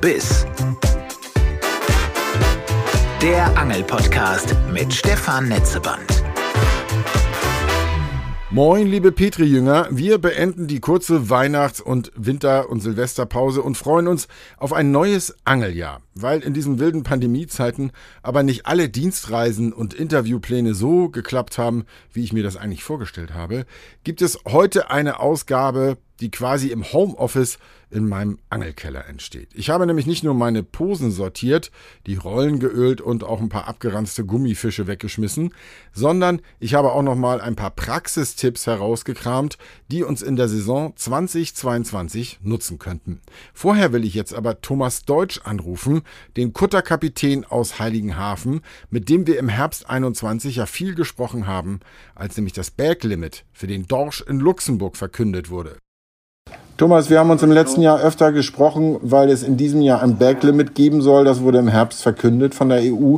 Biss. Der Angelpodcast mit Stefan Netzeband. Moin, liebe Petri-Jünger. Wir beenden die kurze Weihnachts- und Winter- und Silvesterpause und freuen uns auf ein neues Angeljahr. Weil in diesen wilden Pandemiezeiten aber nicht alle Dienstreisen und Interviewpläne so geklappt haben, wie ich mir das eigentlich vorgestellt habe, gibt es heute eine Ausgabe die quasi im Homeoffice in meinem Angelkeller entsteht. Ich habe nämlich nicht nur meine Posen sortiert, die Rollen geölt und auch ein paar abgeranzte Gummifische weggeschmissen, sondern ich habe auch noch mal ein paar Praxistipps herausgekramt, die uns in der Saison 2022 nutzen könnten. Vorher will ich jetzt aber Thomas Deutsch anrufen, den Kutterkapitän aus Heiligenhafen, mit dem wir im Herbst 21 ja viel gesprochen haben, als nämlich das Berglimit für den Dorsch in Luxemburg verkündet wurde. Thomas, wir haben uns im letzten Jahr öfter gesprochen, weil es in diesem Jahr ein Berglimit geben soll. Das wurde im Herbst verkündet von der EU,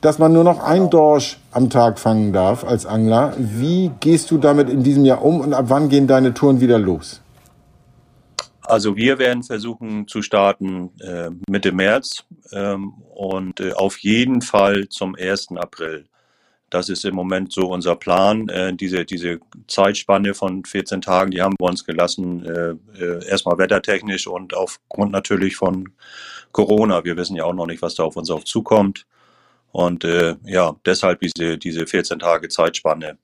dass man nur noch ein Dorsch am Tag fangen darf als Angler. Wie gehst du damit in diesem Jahr um und ab wann gehen deine Touren wieder los? Also wir werden versuchen zu starten äh, Mitte März ähm, und äh, auf jeden Fall zum 1. April. Das ist im Moment so unser Plan. Äh, diese, diese Zeitspanne von 14 Tagen, die haben wir uns gelassen, äh, äh, erstmal wettertechnisch und aufgrund natürlich von Corona. Wir wissen ja auch noch nicht, was da auf uns auf zukommt. Und äh, ja, deshalb diese, diese 14 Tage Zeitspanne.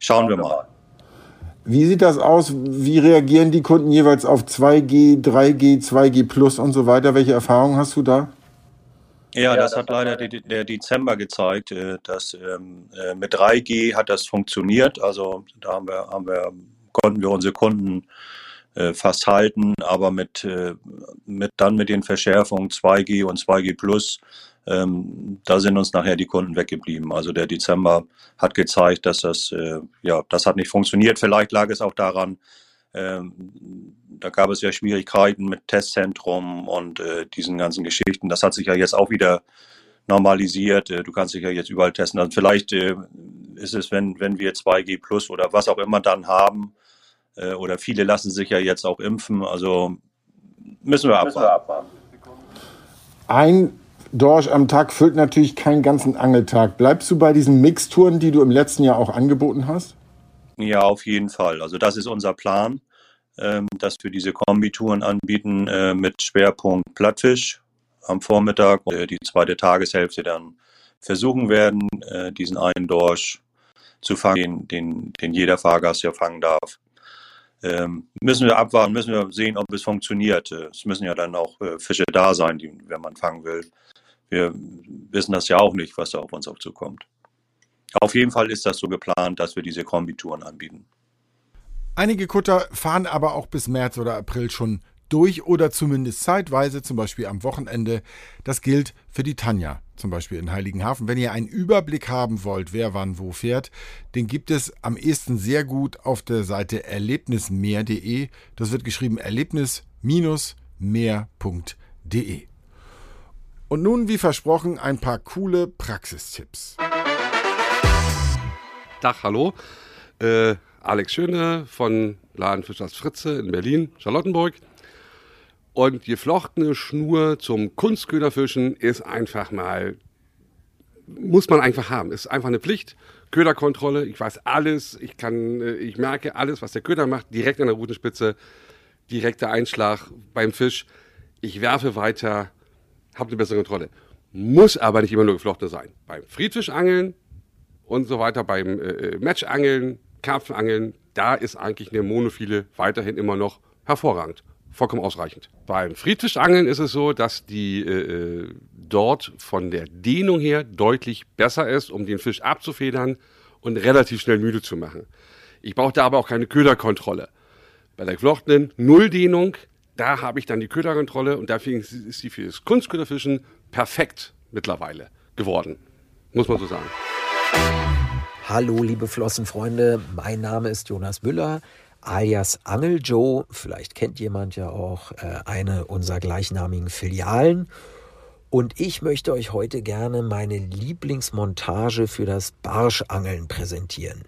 Schauen wir mal. Wie sieht das aus? Wie reagieren die Kunden jeweils auf 2G, 3G, 2G Plus und so weiter? Welche Erfahrungen hast du da? Ja, das hat leider der Dezember gezeigt, äh, dass ähm, äh, mit 3G hat das funktioniert. Also da haben wir, haben wir, konnten wir unsere Kunden äh, fast halten, aber mit, mit dann mit den Verschärfungen 2G und 2G Plus, ähm, da sind uns nachher die Kunden weggeblieben. Also der Dezember hat gezeigt, dass das, ja, das hat nicht funktioniert. Vielleicht lag es auch daran, ähm, da gab es ja Schwierigkeiten mit Testzentrum und äh, diesen ganzen Geschichten. Das hat sich ja jetzt auch wieder normalisiert. Äh, du kannst dich ja jetzt überall testen. Also vielleicht äh, ist es, wenn, wenn wir 2G Plus oder was auch immer dann haben, äh, oder viele lassen sich ja jetzt auch impfen. Also müssen wir abwarten. Ein Dorsch am Tag füllt natürlich keinen ganzen Angeltag. Bleibst du bei diesen Mixtouren, die du im letzten Jahr auch angeboten hast? Ja, auf jeden Fall. Also das ist unser Plan, ähm, dass wir diese Kombitouren anbieten äh, mit Schwerpunkt Plattfisch am Vormittag und äh, die zweite Tageshälfte dann versuchen werden, äh, diesen einen Dorsch zu fangen, den, den, jeder Fahrgast ja fangen darf. Ähm, müssen wir abwarten, müssen wir sehen, ob es funktioniert. Es müssen ja dann auch äh, Fische da sein, die, wenn man fangen will. Wir wissen das ja auch nicht, was da auf uns aufzukommt. Auf jeden Fall ist das so geplant, dass wir diese Kombitouren anbieten. Einige Kutter fahren aber auch bis März oder April schon durch oder zumindest zeitweise, zum Beispiel am Wochenende. Das gilt für die Tanja, zum Beispiel in Heiligenhafen. Wenn ihr einen Überblick haben wollt, wer wann wo fährt, den gibt es am ehesten sehr gut auf der Seite erlebnismeer.de. Das wird geschrieben erlebnis-mehr.de. Und nun, wie versprochen, ein paar coole Praxistipps. Tag, hallo. Äh, Alex Schöne von Laden Fischers Fritze in Berlin, Charlottenburg. Und geflochtene Schnur zum Kunstköderfischen ist einfach mal, muss man einfach haben. Ist einfach eine Pflicht. Köderkontrolle, ich weiß alles, ich kann, äh, ich merke alles, was der Köder macht, direkt an der Rutenspitze, direkter Einschlag beim Fisch. Ich werfe weiter, habe eine bessere Kontrolle. Muss aber nicht immer nur geflochtene sein. Beim Friedfischangeln und so weiter beim äh, äh, Matchangeln, Karpfenangeln, da ist eigentlich eine Monophile weiterhin immer noch hervorragend. Vollkommen ausreichend. Beim Friedfischangeln ist es so, dass die äh, äh, dort von der Dehnung her deutlich besser ist, um den Fisch abzufedern und relativ schnell müde zu machen. Ich brauche da aber auch keine Köderkontrolle. Bei der geflochtenen Nulldehnung, da habe ich dann die Köderkontrolle und dafür ist sie für das Kunstköderfischen perfekt mittlerweile geworden. Muss man so sagen. Hallo, liebe Flossenfreunde. Mein Name ist Jonas Müller, alias Angel Joe. Vielleicht kennt jemand ja auch äh, eine unserer gleichnamigen Filialen. Und ich möchte euch heute gerne meine Lieblingsmontage für das Barschangeln präsentieren.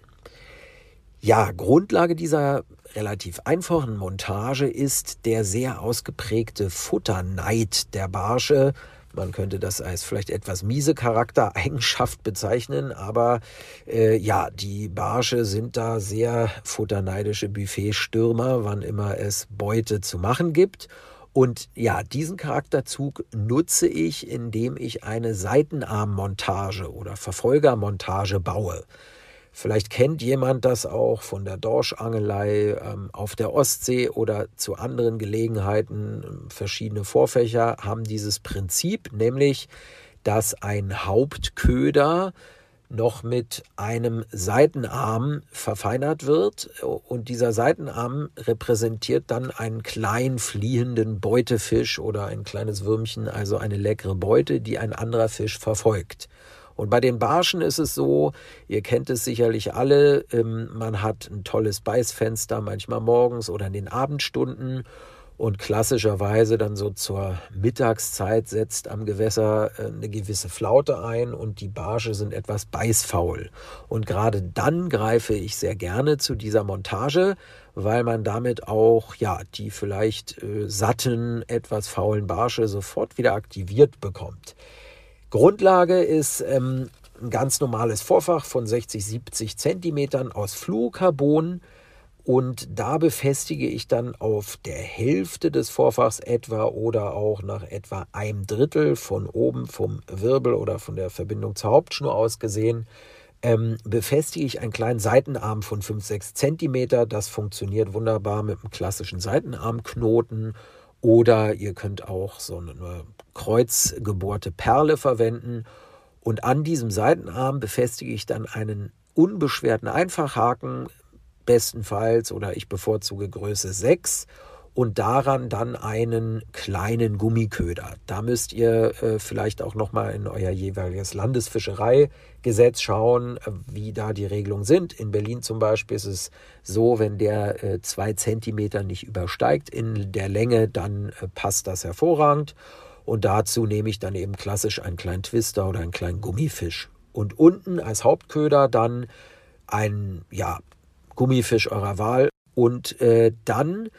Ja, Grundlage dieser relativ einfachen Montage ist der sehr ausgeprägte Futterneid der Barsche. Man könnte das als vielleicht etwas miese Charaktereigenschaft bezeichnen, aber äh, ja, die Barsche sind da sehr futterneidische Buffetstürmer, wann immer es Beute zu machen gibt. Und ja, diesen Charakterzug nutze ich, indem ich eine Seitenarmmontage oder Verfolgermontage baue. Vielleicht kennt jemand das auch von der Dorschangelei ähm, auf der Ostsee oder zu anderen Gelegenheiten. Verschiedene Vorfächer haben dieses Prinzip, nämlich dass ein Hauptköder noch mit einem Seitenarm verfeinert wird und dieser Seitenarm repräsentiert dann einen kleinen fliehenden Beutefisch oder ein kleines Würmchen, also eine leckere Beute, die ein anderer Fisch verfolgt. Und bei den Barschen ist es so, ihr kennt es sicherlich alle, ähm, man hat ein tolles Beißfenster, manchmal morgens oder in den Abendstunden. Und klassischerweise dann so zur Mittagszeit setzt am Gewässer äh, eine gewisse Flaute ein und die Barsche sind etwas beißfaul. Und gerade dann greife ich sehr gerne zu dieser Montage, weil man damit auch ja die vielleicht äh, satten, etwas faulen Barsche sofort wieder aktiviert bekommt. Grundlage ist ähm, ein ganz normales Vorfach von 60, 70 Zentimetern aus Fluorocarbon und da befestige ich dann auf der Hälfte des Vorfachs etwa oder auch nach etwa einem Drittel von oben vom Wirbel oder von der Verbindung zur Hauptschnur aus gesehen, ähm, befestige ich einen kleinen Seitenarm von 5, 6 Zentimeter. Das funktioniert wunderbar mit einem klassischen Seitenarmknoten oder ihr könnt auch so eine kreuzgebohrte Perle verwenden. Und an diesem Seitenarm befestige ich dann einen unbeschwerten Einfachhaken, bestenfalls, oder ich bevorzuge Größe 6 und daran dann einen kleinen Gummiköder. Da müsst ihr äh, vielleicht auch nochmal in euer jeweiliges Landesfischereigesetz schauen, äh, wie da die Regelungen sind. In Berlin zum Beispiel ist es so, wenn der äh, zwei Zentimeter nicht übersteigt in der Länge, dann äh, passt das hervorragend. Und dazu nehme ich dann eben klassisch einen kleinen Twister oder einen kleinen Gummifisch. Und unten als Hauptköder dann ein ja, Gummifisch eurer Wahl. Und äh, dann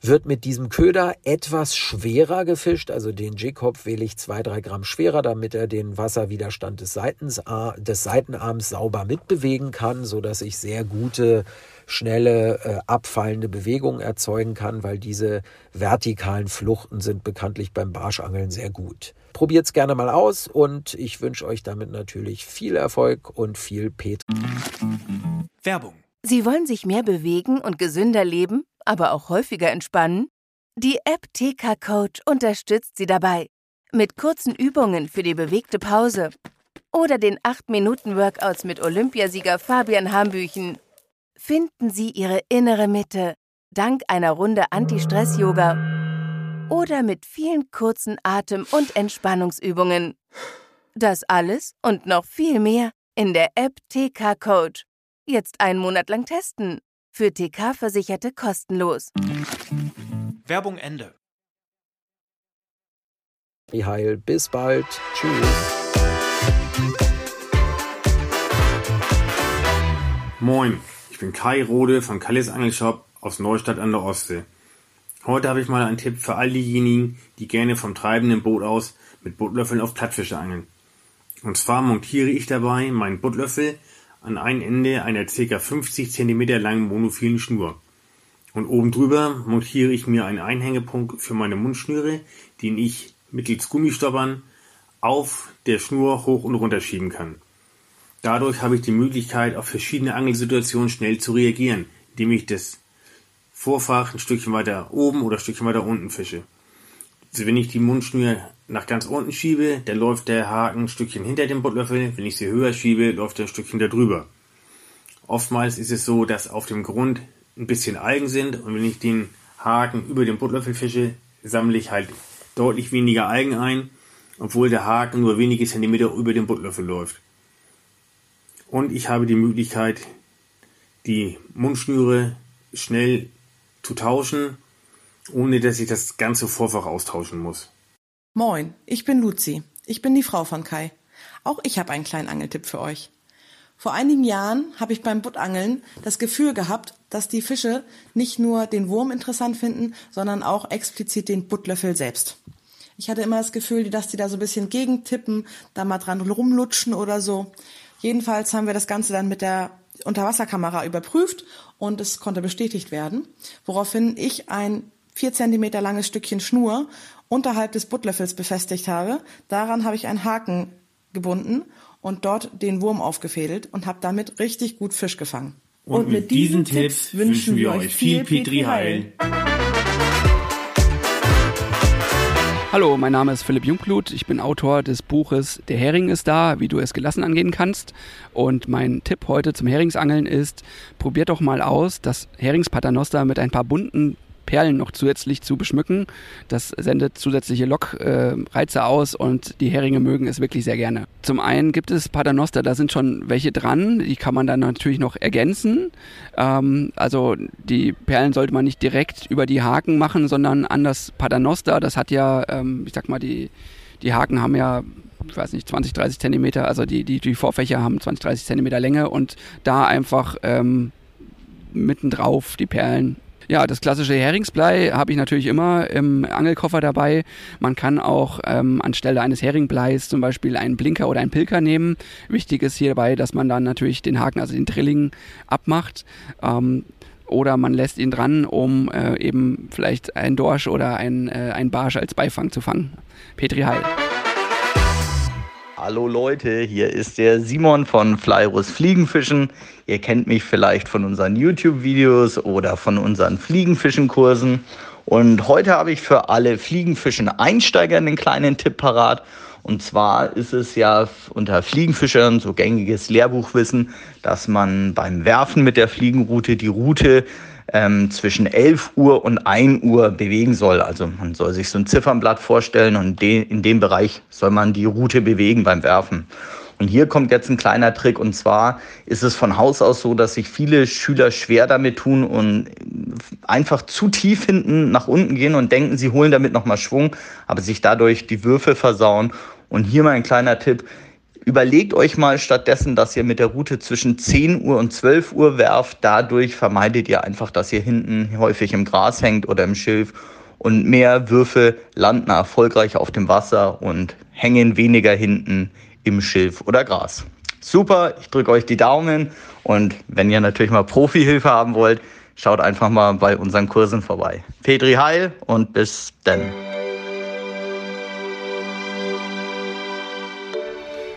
wird mit diesem Köder etwas schwerer gefischt. Also den G-Kopf wähle ich zwei, drei Gramm schwerer, damit er den Wasserwiderstand des, Seitens, des Seitenarms sauber mitbewegen kann, so dass ich sehr gute, schnelle, äh, abfallende Bewegungen erzeugen kann, weil diese vertikalen Fluchten sind bekanntlich beim Barschangeln sehr gut. Probiert es gerne mal aus und ich wünsche euch damit natürlich viel Erfolg und viel Pet. Werbung. Sie wollen sich mehr bewegen und gesünder leben? Aber auch häufiger entspannen? Die App TK Coach unterstützt Sie dabei. Mit kurzen Übungen für die bewegte Pause oder den 8-Minuten-Workouts mit Olympiasieger Fabian Hambüchen. Finden Sie Ihre innere Mitte dank einer Runde Anti-Stress-Yoga oder mit vielen kurzen Atem- und Entspannungsübungen. Das alles und noch viel mehr in der App TK Coach. Jetzt einen Monat lang testen. Für TK-Versicherte kostenlos. Werbung Ende. Heil, bis bald. Tschüss. Moin, ich bin Kai Rode von Kallis Angelshop aus Neustadt an der Ostsee. Heute habe ich mal einen Tipp für all diejenigen, die gerne vom treibenden Boot aus mit Buttlöffeln auf Plattfische angeln. Und zwar montiere ich dabei meinen Buttlöffel an ein Ende einer ca. 50 cm langen monophilen Schnur. Und oben drüber montiere ich mir einen Einhängepunkt für meine Mundschnüre, den ich mittels Gummistoppern auf der Schnur hoch und runter schieben kann. Dadurch habe ich die Möglichkeit, auf verschiedene Angelsituationen schnell zu reagieren, indem ich das Vorfach ein Stückchen weiter oben oder ein Stückchen weiter unten fische. Also wenn ich die Mundschnur nach ganz unten schiebe, dann läuft der Haken ein Stückchen hinter dem Buttlöffel. Wenn ich sie höher schiebe, läuft er ein Stückchen darüber. Oftmals ist es so, dass auf dem Grund ein bisschen Algen sind und wenn ich den Haken über den Buttlöffel fische, sammle ich halt deutlich weniger Algen ein, obwohl der Haken nur wenige Zentimeter über den Buttlöffel läuft. Und ich habe die Möglichkeit, die Mundschnüre schnell zu tauschen ohne dass ich das ganze Vorfach austauschen muss. Moin, ich bin Luzi. Ich bin die Frau von Kai. Auch ich habe einen kleinen Angeltipp für euch. Vor einigen Jahren habe ich beim Buttangeln das Gefühl gehabt, dass die Fische nicht nur den Wurm interessant finden, sondern auch explizit den Buttlöffel selbst. Ich hatte immer das Gefühl, dass die da so ein bisschen gegentippen, da mal dran rumlutschen oder so. Jedenfalls haben wir das Ganze dann mit der Unterwasserkamera überprüft und es konnte bestätigt werden, woraufhin ich ein vier Zentimeter langes Stückchen Schnur unterhalb des Buttlöffels befestigt habe. Daran habe ich einen Haken gebunden und dort den Wurm aufgefädelt und habe damit richtig gut Fisch gefangen. Und, und mit, diesen Tipps wünschen wir euch viel Petri Heil. Hallo, mein Name ist Philipp Jungblut. Ich bin Autor des Buches Der Hering ist da, wie du es gelassen angehen kannst. Und mein Tipp heute zum Heringsangeln ist, probiert doch mal aus, das Heringspaternoster mit ein paar bunten Perlen noch zusätzlich zu beschmücken. Das sendet zusätzliche Lockreize äh, aus und die Heringe mögen es wirklich sehr gerne. Zum einen gibt es Paternoster, da sind schon welche dran, die kann man dann natürlich noch ergänzen. Ähm, also die Perlen sollte man nicht direkt über die Haken machen, sondern an das Paternoster. Das hat ja, ähm, ich sag mal, die, die Haken haben ja ich weiß nicht, 20, 30 Zentimeter, also die, die, die Vorfächer haben 20, 30 Zentimeter Länge und da einfach ähm, mittendrauf die Perlen ja, das klassische Heringsblei habe ich natürlich immer im Angelkoffer dabei. Man kann auch ähm, anstelle eines Heringbleis zum Beispiel einen Blinker oder einen Pilker nehmen. Wichtig ist hierbei, dass man dann natürlich den Haken, also den Drilling, abmacht. Ähm, oder man lässt ihn dran, um äh, eben vielleicht ein Dorsch oder ein, äh, ein Barsch als Beifang zu fangen. Petri Heil. Hallo Leute, hier ist der Simon von Flyrus Fliegenfischen. Ihr kennt mich vielleicht von unseren YouTube-Videos oder von unseren Fliegenfischen-Kursen. Und heute habe ich für alle Fliegenfischen-Einsteiger einen kleinen Tipp parat. Und zwar ist es ja unter Fliegenfischern so gängiges Lehrbuchwissen, dass man beim Werfen mit der Fliegenroute die Route ähm, zwischen 11 Uhr und 1 Uhr bewegen soll. Also man soll sich so ein Ziffernblatt vorstellen und de in dem Bereich soll man die Route bewegen beim Werfen. Und hier kommt jetzt ein kleiner Trick und zwar ist es von Haus aus so, dass sich viele Schüler schwer damit tun und einfach zu tief hinten nach unten gehen und denken, sie holen damit nochmal Schwung, aber sich dadurch die Würfe versauen. Und hier mal ein kleiner Tipp. Überlegt euch mal stattdessen, dass ihr mit der Route zwischen 10 Uhr und 12 Uhr werft. Dadurch vermeidet ihr einfach, dass ihr hinten häufig im Gras hängt oder im Schilf. Und mehr Würfe landen erfolgreich auf dem Wasser und hängen weniger hinten im Schilf oder Gras. Super, ich drücke euch die Daumen und wenn ihr natürlich mal Profihilfe haben wollt, schaut einfach mal bei unseren Kursen vorbei. Petri Heil und bis dann.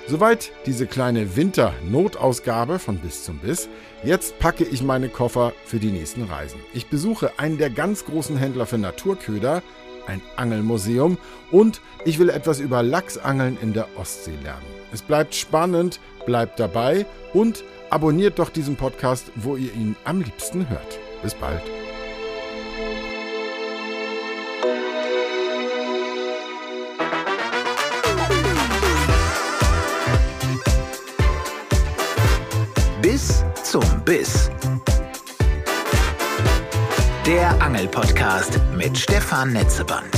Soweit diese kleine Winter-Notausgabe von Bis zum Biss. Jetzt packe ich meine Koffer für die nächsten Reisen. Ich besuche einen der ganz großen Händler für Naturköder, ein Angelmuseum und ich will etwas über Lachsangeln in der Ostsee lernen. Es bleibt spannend, bleibt dabei und abonniert doch diesen Podcast, wo ihr ihn am liebsten hört. Bis bald. Bis zum Biss. Der Angelpodcast mit Stefan Netzeband.